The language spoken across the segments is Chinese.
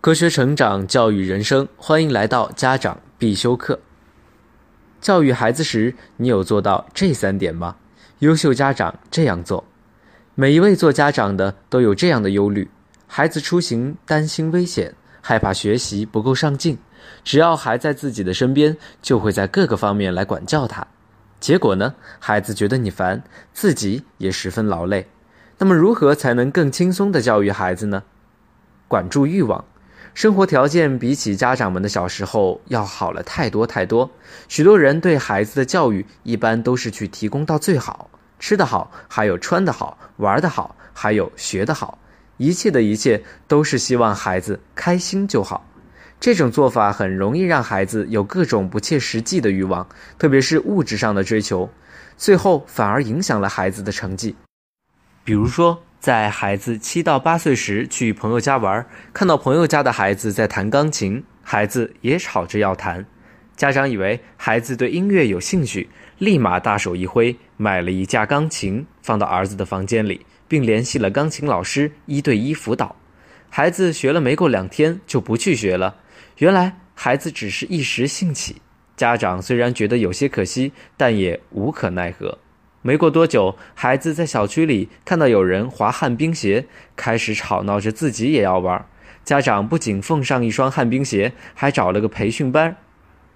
科学成长，教育人生，欢迎来到家长必修课。教育孩子时，你有做到这三点吗？优秀家长这样做。每一位做家长的都有这样的忧虑：孩子出行担心危险，害怕学习不够上进。只要还在自己的身边，就会在各个方面来管教他。结果呢，孩子觉得你烦，自己也十分劳累。那么，如何才能更轻松地教育孩子呢？管住欲望。生活条件比起家长们的小时候要好了太多太多。许多人对孩子的教育一般都是去提供到最好，吃得好，还有穿得好，玩得好，还有学得好，一切的一切都是希望孩子开心就好。这种做法很容易让孩子有各种不切实际的欲望，特别是物质上的追求，最后反而影响了孩子的成绩。比如说。在孩子七到八岁时去朋友家玩，看到朋友家的孩子在弹钢琴，孩子也吵着要弹。家长以为孩子对音乐有兴趣，立马大手一挥，买了一架钢琴放到儿子的房间里，并联系了钢琴老师一对一辅导。孩子学了没过两天就不去学了。原来孩子只是一时兴起，家长虽然觉得有些可惜，但也无可奈何。没过多久，孩子在小区里看到有人滑旱冰鞋，开始吵闹着自己也要玩。家长不仅奉上一双旱冰鞋，还找了个培训班。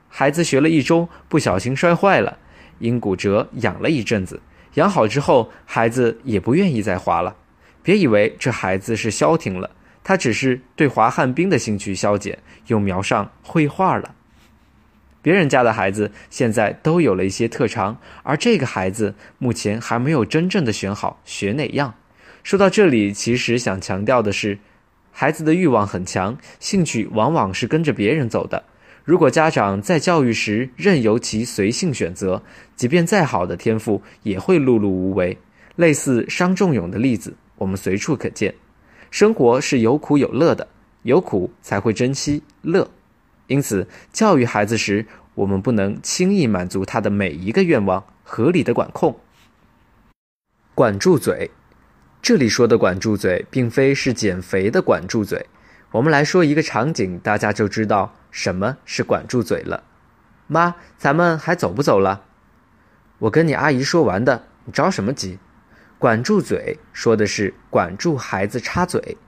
孩子学了一周，不小心摔坏了，因骨折养了一阵子。养好之后，孩子也不愿意再滑了。别以为这孩子是消停了，他只是对滑旱冰的兴趣消减，又瞄上绘画了。别人家的孩子现在都有了一些特长，而这个孩子目前还没有真正的选好学哪样。说到这里，其实想强调的是，孩子的欲望很强，兴趣往往是跟着别人走的。如果家长在教育时任由其随性选择，即便再好的天赋也会碌碌无为。类似伤仲永的例子，我们随处可见。生活是有苦有乐的，有苦才会珍惜乐。因此，教育孩子时，我们不能轻易满足他的每一个愿望，合理的管控。管住嘴，这里说的管住嘴，并非是减肥的管住嘴。我们来说一个场景，大家就知道什么是管住嘴了。妈，咱们还走不走了？我跟你阿姨说完的，你着什么急？管住嘴，说的是管住孩子插嘴。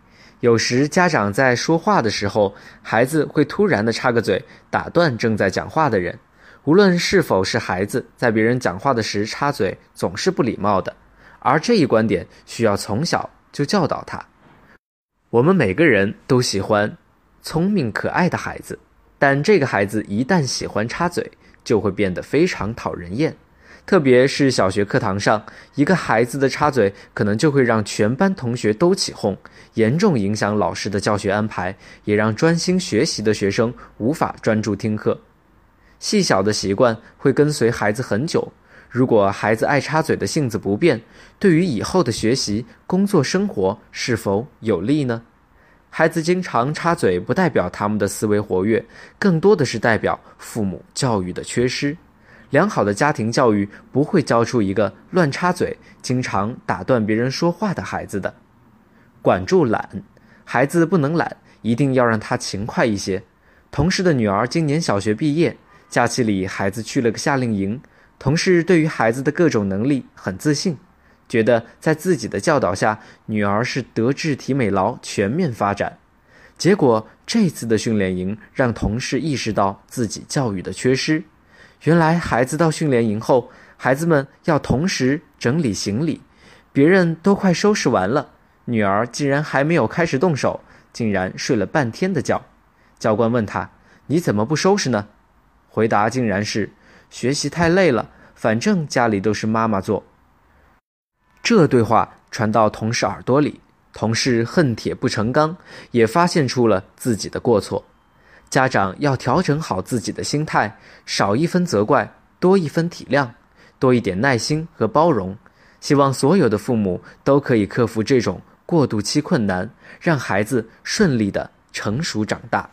有时家长在说话的时候，孩子会突然的插个嘴，打断正在讲话的人。无论是否是孩子，在别人讲话的时插嘴，总是不礼貌的。而这一观点需要从小就教导他。我们每个人都喜欢聪明可爱的孩子，但这个孩子一旦喜欢插嘴，就会变得非常讨人厌。特别是小学课堂上，一个孩子的插嘴，可能就会让全班同学都起哄，严重影响老师的教学安排，也让专心学习的学生无法专注听课。细小的习惯会跟随孩子很久，如果孩子爱插嘴的性子不变，对于以后的学习、工作、生活是否有利呢？孩子经常插嘴，不代表他们的思维活跃，更多的是代表父母教育的缺失。良好的家庭教育不会教出一个乱插嘴、经常打断别人说话的孩子的。管住懒，孩子不能懒，一定要让他勤快一些。同事的女儿今年小学毕业，假期里孩子去了个夏令营。同事对于孩子的各种能力很自信，觉得在自己的教导下，女儿是德智体美劳全面发展。结果这次的训练营让同事意识到自己教育的缺失。原来孩子到训练营后，孩子们要同时整理行李，别人都快收拾完了，女儿竟然还没有开始动手，竟然睡了半天的觉。教官问他：“你怎么不收拾呢？”回答竟然是：“学习太累了，反正家里都是妈妈做。”这对话传到同事耳朵里，同事恨铁不成钢，也发现出了自己的过错。家长要调整好自己的心态，少一分责怪，多一分体谅，多一点耐心和包容。希望所有的父母都可以克服这种过渡期困难，让孩子顺利的成熟长大。